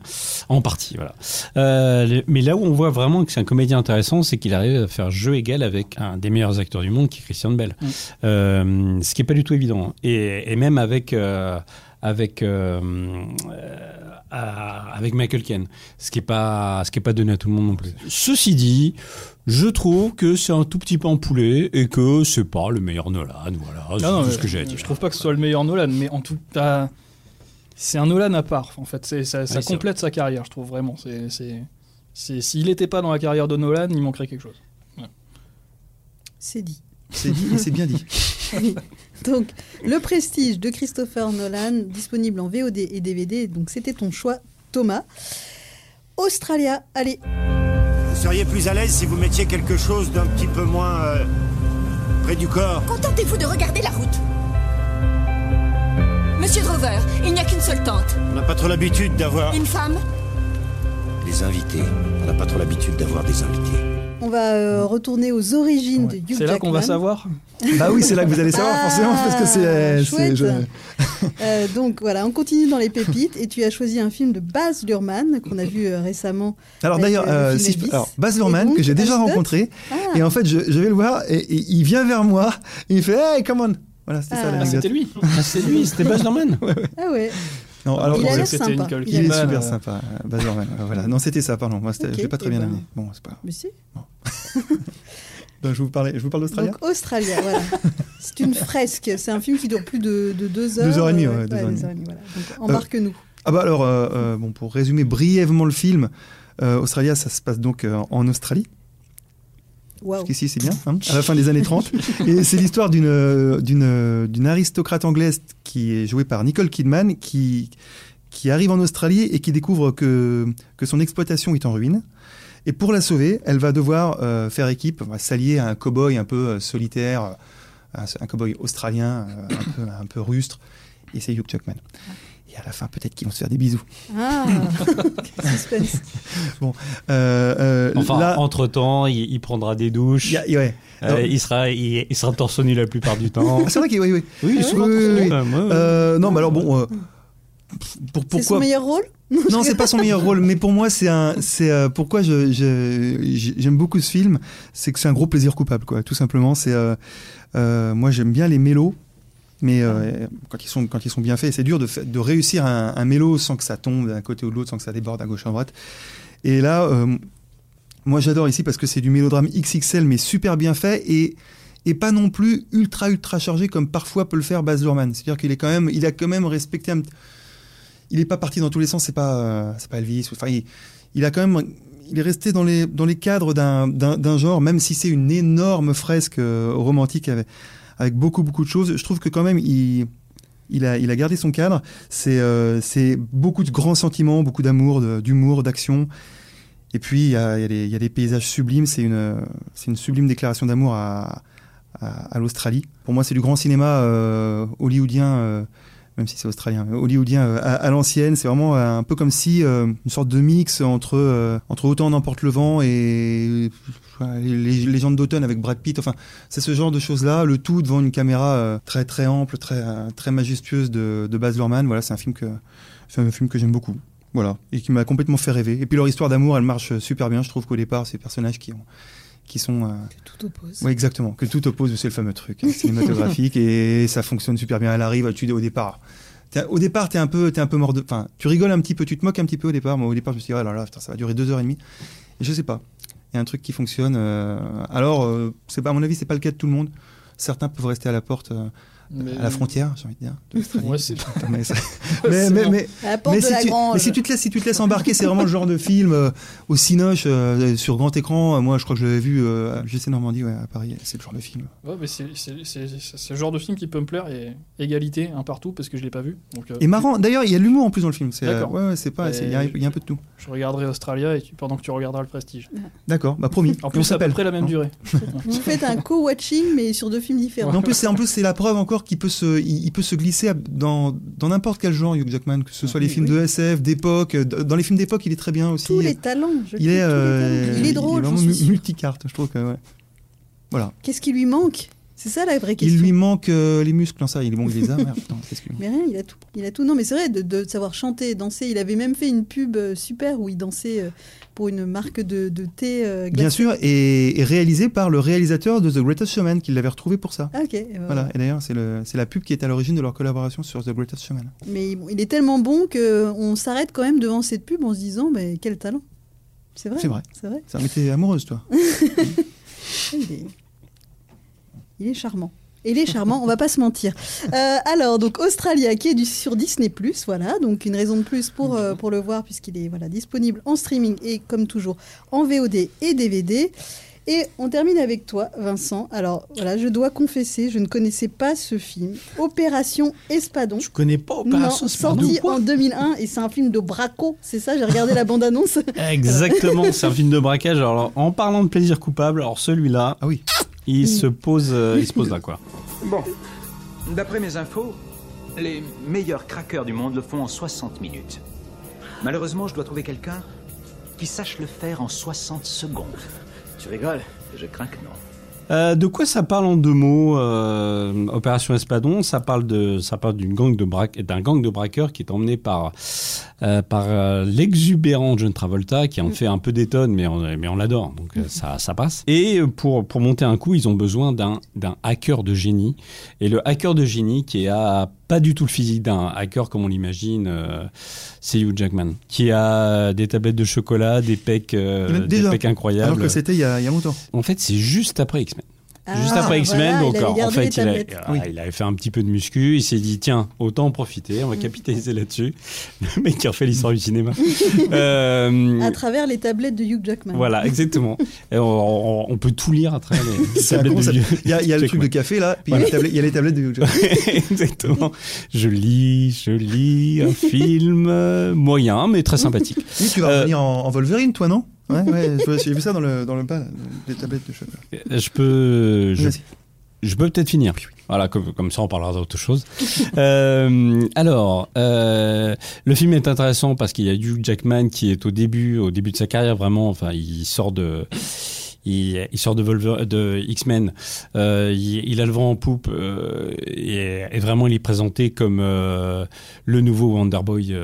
En partie, voilà. Euh, le- mais là où on voit vraiment que c'est un comédien intéressant, c'est qu'il arrive à faire jeu égal avec un des meilleurs acteurs du monde, qui est Christian Bell. Mm. Euh, ce qui est pas du tout évident. Et, et même avec euh, avec euh, euh, avec Michael Caine, ce qui est pas ce qui est pas donné à tout le monde non plus. Ceci dit. Je trouve que c'est un tout petit peu empoulé et que c'est pas le meilleur Nolan. Voilà, c'est Ah tout ce que j'ai à dire. je trouve pas que ce soit le meilleur Nolan mais en tout cas c'est un Nolan à part en fait ça, ça Oui, c'est complète sa carrière je trouve vraiment c'est c'est c'est- s'il n'était pas dans la carrière de Nolan il manquerait quelque chose C'est dit. C'est dit et c'est bien dit. Oui. Donc, Le Prestige de Christopher Nolan, disponible en VOD et DVD. Donc, c'était ton choix, Thomas. Australia, allez, seriez plus à l'aise si vous mettiez quelque chose d'un petit peu moins euh, près du corps. Contentez-vous de regarder la route. Monsieur Drover, il n'y a qu'une seule tente. On n'a pas trop l'habitude d'avoir Une femme Les invités. On n'a pas trop l'habitude d'avoir des invités. on va euh, retourner aux origines de Hugh c'est là qu'on va savoir Bah oui, c'est là que vous allez savoir Ah, forcément parce que c'est. chouette. c'est- je- Euh, donc voilà, on continue dans les pépites et tu as choisi un film de Baz Luhrmann qu'on a vu euh, récemment. Alors d'ailleurs, euh, euh, film si Baz Luhrmann donc, que j'ai déjà rencontré Ah, et en fait je, je vais le voir et, et il vient vers moi et il fait Hey come on voilà c'était Ah. ça ah, c'était lui Ah, c'est lui, c'était Baz Luhrmann. ah ouais, Non alors Il a sympa. Nicole Il est super euh, sympa euh, Baz Luhrmann Euh, voilà non c'était ça pardon moi c'était- Ok, je l'ai pas très eh bien ben. amené bon c'est pas grave mais si. Donc, je vous parlais je vous parle d'Australia Donc Australia, voilà. C'est une fresque. C'est un film qui dure plus de, de deux heures. Deux heures et demie, ouais, deux heures et demie. voilà. Donc embarque-nous. Ah bah alors, euh, bon, pour résumer brièvement le film, euh, Australia, ça se passe donc euh, en Australie. Waouh. Jusqu'ici, c'est bien, hein, à la fin des années 30. Et c'est l'histoire d'une, euh, d'une, euh, d'une aristocrate anglaise qui est jouée par Nicole Kidman, qui, qui arrive en Australie et qui découvre que, que son exploitation est en ruine. Et pour la sauver, elle va devoir euh, faire équipe, va s'allier à un cow-boy un peu euh, solitaire, un, un cow-boy australien, euh, un, peu, un peu rustre, et c'est Hugh Jackman. Et à la fin, peut-être qu'ils vont se faire des bisous. Ah, quel suspense. Bon, euh, euh, Enfin, là, entre-temps, il, il prendra des douches. il y a- ouais. Euh, Alors- il, sera, il, il sera torse nu la plupart du temps. Ah, c'est vrai qu'il oui, oui. Oui, souvent oui. Euh, non, mais alors bon, euh, pour, C'est pourquoi son meilleur rôle Non, c'est pas son meilleur rôle, mais pour moi, c'est un, c'est euh, pourquoi je, je- j'ai- j'aime beaucoup ce film, c'est que c'est un gros plaisir coupable, quoi. Tout simplement, c'est euh, euh, moi j'aime bien les mélos, mais quand ils sont quand ils sont bien faits, c'est dur de, de réussir un, un mélo sans que ça tombe d'un côté ou de l'autre, sans que ça déborde à gauche à droite. Et là, moi j'adore ici parce que c'est du mélodrame XXL, mais super bien fait et et pas non plus ultra ultra chargé comme parfois peut le faire Baz Luhrmann. C'est-à-dire qu'il est quand même, il a quand même respecté un, il est pas parti dans tous les sens. C'est pas, euh, c'est pas Elvis. Enfin, il, a quand même, il est resté dans les dans les cadres d'un genre, même si c'est une énorme fresque euh, romantique avec avec beaucoup beaucoup de choses. Je trouve que quand même il il a, il a gardé son cadre. C'est euh, beaucoup de grands sentiments, beaucoup d'amour, d'humour, d'action. Et puis il y a, il y a des- paysages sublimes. C'est une, une sublime déclaration d'amour à, à, l'Australie. Pour moi, c'est du grand cinéma euh, hollywoodien, même si c'est australien, hollywoodien euh, à, l'ancienne. C'est vraiment euh, un peu comme si euh, une sorte de mix entre entre Autant n'emporte le vent et les, légendes d'automne avec Brad Pitt. Enfin, c'est ce genre de choses-là. Le tout devant une caméra très très ample, très très majestueuse de, de Baz Luhrmann. Voilà, c'est un film que que j'aime beaucoup. Voilà, et qui m'a complètement fait rêver. Et puis leur histoire d'amour, elle marche super bien. Je trouve qu'au départ, ces personnages qui ont qui sont euh, Tout oppose. oui, exactement. Que tout oppose, c'est le fameux truc hein, cinématographique et ça fonctionne super bien. Elle arrive, tu au départ. Au départ, t'es un peu, t'es un peu mort de. Enfin, tu rigoles un petit peu, tu te moques un petit peu au départ. Moi, au départ, je me suis dit, oh là là, putain, ça va durer deux heures et demie. Et je sais pas. Il y a un truc qui fonctionne. euh, Alors, euh, c'est pas, à mon avis, c'est pas le cas de tout le monde. Certains peuvent rester à la porte, euh, Mais- à la frontière, j'ai envie de dire. de l'Australie. Ouais, c'est- mais, ça- si tu, grange. mais si tu te laisses, si tu te laisses embarquer, c'est vraiment le genre de film euh, au Cinoche euh, sur grand écran. Euh, Moi, je crois que je l'avais vu euh, à JC Normandie, ouais, à Paris. C'est le genre de film. Ouais, mais c'est le genre de film qui peut me plaire et égalité un partout parce que je l'ai pas vu. Donc, euh, Et marrant. D'ailleurs, il y a de l'humour en plus dans le film. C'est, euh, D'accord. ouais, ouais, c'est pas. Il y, a- il y a un peu de tout. Je regarderai Australia et tu- pendant que tu regarderas le Prestige. D'accord, bah promis. En On plus, c'est à peu s'appelle. près la même durée. Vous faites un co-watching, mais sur deux films différents. Mais en plus, c'est en plus c'est la preuve encore qu'il peut se, il, il peut se glisser dans dans n'importe quel genre, Hugh Jackman, que ce soit les films oui. de SF, d'époque. Dans les films d'époque, il est très bien aussi. Tous les talents. je il est, les euh, talents. il est drôle, vraiment suis mu- sûre. multicarte. Je trouve que ouais. Voilà. Qu'est-ce qui lui manque? C'est ça la vraie question. Il lui manque euh, les muscles, non ça, il est bon, il les a. Merde, putain, qu'est-ce qu'il- Mais rien, il a tout. Il a tout. Non, mais c'est vrai de, de savoir chanter, danser. Il avait même fait une pub euh, super où il dansait euh, pour une marque de, de thé. euh, Bien sûr, et, et réalisé par le réalisateur de The Greatest Showman, qui l'avait retrouvé pour ça. Ah, ok. et voilà. Et d'ailleurs, c'est la pub qui est à l'origine de leur collaboration sur The Greatest Showman. Mais il, il est tellement bon qu'on s'arrête quand même devant cette pub en se disant, mais quel talent. C'est vrai. C'est vrai. C'est vrai. Ça m'était amoureuse, toi. Est, il est charmant. Il est charmant, on va pas se mentir. Euh, alors, donc Australia, qui est du, sur Disney+, voilà, donc une raison de plus pour, euh, pour le voir, puisqu'il est voilà, disponible en streaming et, comme toujours, en VOD et DVD. Et on termine avec toi, Vincent. Alors, voilà, je dois confesser, je ne connaissais pas ce film. Opération Espadon. Je connais pas Non, Opération Espadon. sorti en 2001, et c'est un film de Braco, c'est ça J'ai regardé la bande-annonce. Exactement, c'est un film de braquage. Alors, en parlant de plaisir coupable, alors celui-là, Ah oui. Il se pose, euh, il se pose là quoi. Bon, d'après mes infos, les meilleurs craqueurs du monde le font en 60 minutes. Malheureusement, je dois trouver quelqu'un qui sache le faire en 60 secondes. Tu rigoles? Je crains que non. Euh, de quoi ça parle en deux mots euh, Opération Espadon, ça parle de, ça parle d'une gang de braque, d'un gang de braqueurs qui est emmené par euh, par l'exubérant John Travolta, qui en fait un peu d'étonne, mais on, mais on l'adore, donc ça, ça passe. Et pour pour monter un coup, ils ont besoin d'un d'un hacker de génie. Et le hacker de génie qui a pas du tout le physique d'un hacker comme on l'imagine, euh, c'est Hugh Jackman, qui a des tablettes de chocolat, des pecs, euh, des pecs incroyables. Alors que c'était il y a, il y a longtemps. En fait, c'est juste après X-Men. Juste Ah, après X-Men, voilà, donc il avait en fait, les il, a- avait fait un petit peu de muscu. Il s'est dit, tiens, autant en profiter, on va capitaliser là-dessus. Le mec qui a refait l'histoire du cinéma. Euh, À travers les tablettes de Hugh Jackman. voilà, exactement. Et on, on- on peut tout lire à travers les tablettes de vieux- Il y a, il y a le truc de café là, puis il y a les tablettes- il y a les tablettes de Hugh Jackman. Exactement. Je lis, je lis un film moyen, mais très sympathique. Oui, tu vas Euh, revenir en, en Wolverine, toi, non? Ouais, j'ai vu ça dans le, dans le bas, des tablettes de cheveux. Je peux. Je, peux peut-être finir. Voilà, comme, comme ça on parlera d'autre chose. Euh, alors, euh, le film est intéressant parce qu'il y a Hugh Jackman qui est au début, au début de sa carrière vraiment. Enfin, il sort de. Il, il sort de, de X-Men, Euh, il, il a le vent en poupe euh, et, et vraiment il est présenté comme euh, le nouveau Wonderboy,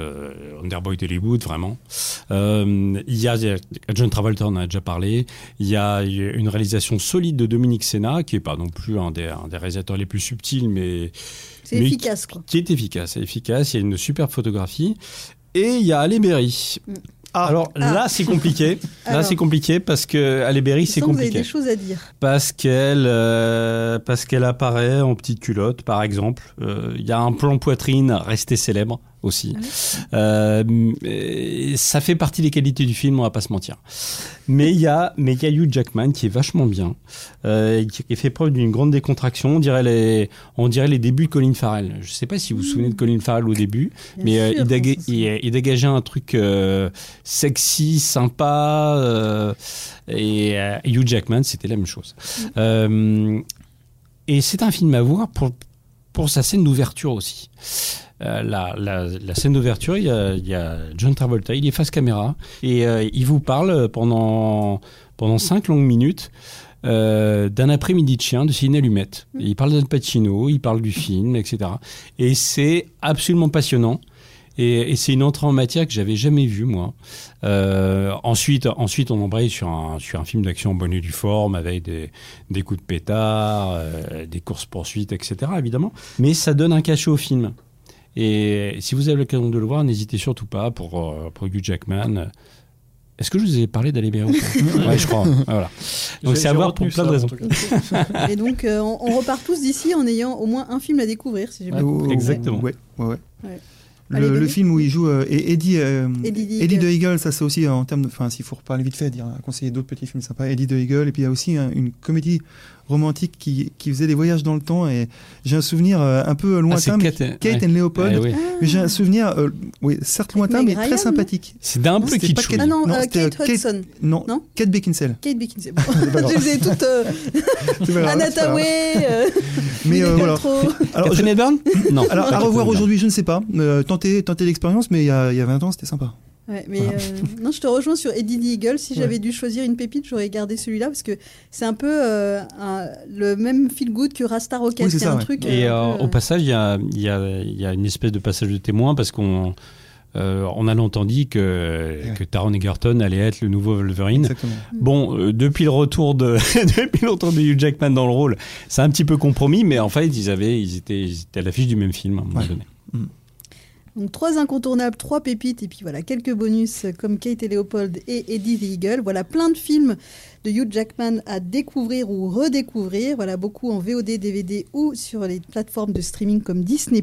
Wonderboy d'Hollywood, vraiment. Il y a John Travolta, on en a déjà parlé. Il y a une réalisation solide de Dominique Senna, qui est pas non plus un des, un des réalisateurs les plus subtils, mais C'est efficace, quoi. Qui est efficace, efficace. Il y a une superbe photographie. Et il y a Halle Berry. Alors Ah. là, c'est compliqué. Là, c'est compliqué parce que Halle Berry, Je c'est vous avez compliqué. des choses à dire. Parce qu'elle, euh, parce qu'elle apparaît en petite culotte, par exemple. Euh, Il y a un plan poitrine resté célèbre aussi. Euh, mais ça fait partie des qualités du film, on va pas se mentir. Mais il y a, mais il y a Hugh Jackman qui est vachement bien, euh, qui qui fait preuve d'une grande décontraction. On dirait les, on dirait les débuts de Colin Farrell. Je sais pas si vous vous souvenez de Colin Farrell au début, Bien mais euh, il, déga- qu'on s'en il, il dégageait un truc euh, sexy, sympa. euh, et euh, Hugh Jackman, c'était la même chose. Euh, et c'est un film à voir pour, pour sa scène d'ouverture aussi. Euh, la, la, la scène d'ouverture, il y, a, il y a John Travolta, il est face caméra et euh, il vous parle pendant, pendant cinq longues minutes euh, d'un après-midi de chien de Sidney Lumet. Et il parle d'Al Pacino, il parle du film, etc. Et c'est absolument passionnant. Et, et c'est une entrée en matière que j'avais jamais vue, moi. Euh, ensuite, ensuite, on embraye sur un, sur un film d'action en bonne et due forme, avec des, des coups de pétard, euh, des courses-poursuites, etc., évidemment. Mais ça donne un cachet au film. Et si vous avez l'occasion de le voir, n'hésitez surtout pas pour, euh, pour Hugh Jackman. Est-ce que je vous ai parlé d'Ali Berry ou pas Ouais, je crois. Voilà. Donc c'est à voir pour plein de raisons. Et donc, euh, on, on repart tous d'ici en ayant au moins un film à découvrir, si j'ai bien compris. ouais, Exactement. Ouais, ouais, ouais. Ouais. Le, le film où il joue euh, et Eddie, euh, Eddie Eddie Eagle. the Eagle, ça c'est aussi euh, en termes de. Enfin, s'il faut reparler vite fait, dire, conseiller d'autres petits films sympas. Eddie the Eagle, et puis il y a aussi un- une comédie romantique qui, qui faisait des voyages dans le temps. Et j'ai un souvenir euh, un peu lointain, c'est mais Kate- Kate ouais. and Leopold. Eh oui. Mais j'ai un souvenir, euh, oui, certes lointain, mais Ryan, très sympathique. C'est d'un peu. Kate- Ah non, euh, c'était, Kate euh, Hudson. Non, Non Kate Beckinsale. Kate Beckinsale. Bon, je euh, grave. Tawai, euh, Mais euh, voilà. Alors, je- Non. alors, à revoir aujourd'hui, je ne sais pas. Euh, tenter, tenter l'expérience, mais il y a, il y a 20 ans, c'était sympa. Ouais, mais euh, non, je te rejoins sur Eddie the Eagle. Si Ouais. j'avais dû choisir une pépite, j'aurais gardé celui-là parce que c'est un peu euh, un- le même feel good que Rasta Rocket. Oui, c'est un ouais. truc. Et euh, euh, peu, au passage, il y a, il y, a, il y a une espèce de passage de témoin parce qu'on euh, on a entendu que, que Taron Egerton allait être le nouveau Wolverine. Exactement. Bon, euh, depuis le retour de depuis le retour de Hugh Jackman dans le rôle, c'est un petit peu compromis, mais en fait, ils avaient, ils étaient, ils étaient à l'affiche du même film à un moment Ouais. donné. Donc trois incontournables, trois pépites et puis voilà quelques bonus comme Kate et Leopold et Eddie the Eagle. Voilà plein de films de Hugh Jackman à découvrir ou redécouvrir. Voilà beaucoup en VOD, DVD ou sur les plateformes de streaming comme Disney+.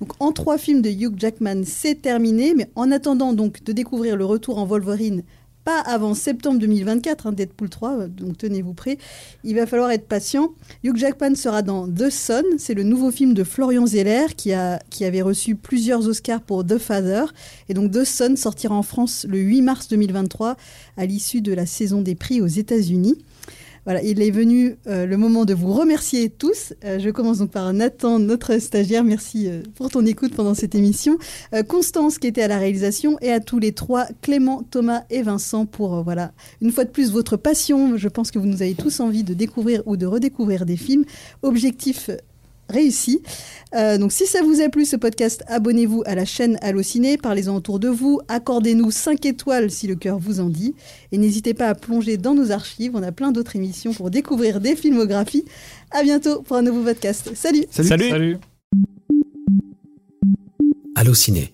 Donc en trois films de Hugh Jackman, c'est terminé. Mais en attendant donc de découvrir le retour en Wolverine, pas avant septembre 2024, hein, Deadpool 3, euh, donc tenez-vous prêts. Il va falloir être patient. Hugh Jackman sera dans The Son, c'est le nouveau film de Florian Zeller qui, a, qui avait reçu plusieurs Oscars pour The Father. Et donc The Son sortira en France le 8 mars 2023 à l'issue de la saison des prix aux États-Unis. Voilà, il est venu euh, le moment de vous remercier tous. Euh, je commence donc par Nathan, notre stagiaire. Merci euh, pour ton écoute pendant cette émission. Constance qui était à la réalisation et à tous les trois, Clément, Thomas et Vincent pour, voilà, une fois de plus, votre passion. Je pense que vous nous avez tous envie de découvrir ou de redécouvrir des films. Objectif réussi. Euh, donc si ça vous a plu ce podcast, abonnez-vous à la chaîne Allociné, parlez-en autour de vous, accordez-nous 5 étoiles si le cœur vous en dit, et n'hésitez pas à plonger dans nos archives, on a plein d'autres émissions pour découvrir des filmographies. À bientôt pour un nouveau podcast. Salut Salut. Salut. Allociné,